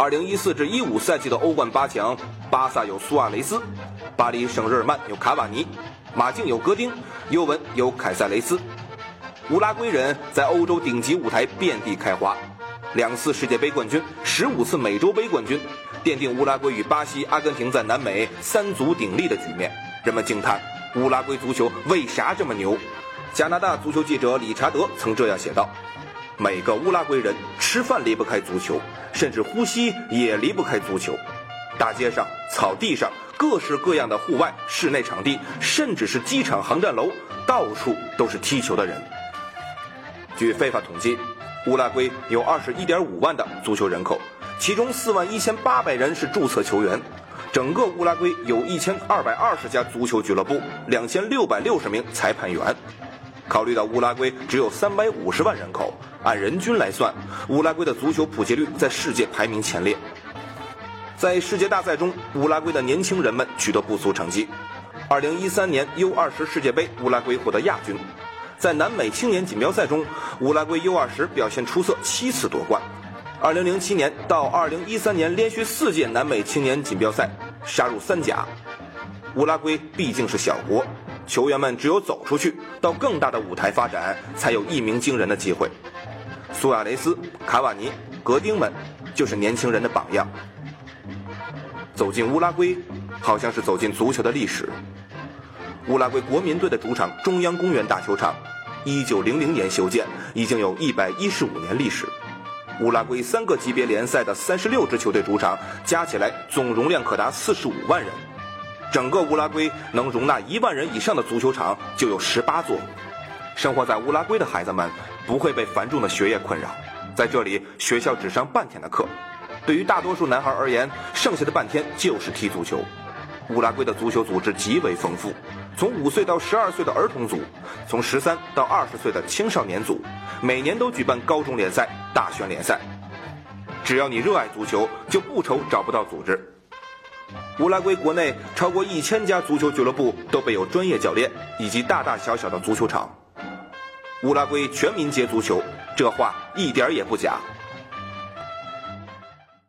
2014至15赛季的欧冠八强，巴萨有苏亚雷斯，巴黎圣日耳曼有卡瓦尼，马竞有戈丁，尤文有凯塞雷斯。乌拉圭人在欧洲顶级舞台遍地开花，两次世界杯冠军，十五次美洲杯冠军，奠定乌拉圭与巴西、阿根廷在南美三足鼎立的局面。人们惊叹乌拉圭足球为啥这么牛？加拿大足球记者理查德曾这样写道。每个乌拉圭人吃饭离不开足球，甚至呼吸也离不开足球。大街上、草地上，各式各样的户外、室内场地，甚至是机场航站楼，到处都是踢球的人。据非法统计，乌拉圭有二十一点五万的足球人口，其中四万一千八百人是注册球员。整个乌拉圭有一千二百二十家足球俱乐部，两千六百六十名裁判员。考虑到乌拉圭只有三百五十万人口，按人均来算，乌拉圭的足球普及率在世界排名前列。在世界大赛中，乌拉圭的年轻人们取得不俗成绩。二零一三年 U 二十世界杯，乌拉圭获得亚军。在南美青年锦标赛中，乌拉圭 U 二十表现出色，七次夺冠。二零零七年到二零一三年，连续四届南美青年锦标赛杀入三甲。乌拉圭毕竟是小国。球员们只有走出去，到更大的舞台发展，才有一鸣惊人的机会。苏亚雷斯、卡瓦尼、格丁们，就是年轻人的榜样。走进乌拉圭，好像是走进足球的历史。乌拉圭国民队的主场中央公园大球场，一九零零年修建，已经有一百一十五年历史。乌拉圭三个级别联赛的三十六支球队主场，加起来总容量可达四十五万人。整个乌拉圭能容纳一万人以上的足球场就有十八座。生活在乌拉圭的孩子们不会被繁重的学业困扰，在这里学校只上半天的课。对于大多数男孩而言，剩下的半天就是踢足球。乌拉圭的足球组织极为丰富，从五岁到十二岁的儿童组，从十三到二十岁的青少年组，每年都举办高中联赛、大学联赛。只要你热爱足球，就不愁找不到组织。乌拉圭国内超过一千家足球俱乐部都备有专业教练以及大大小小的足球场。乌拉圭全民皆足球，这话一点也不假。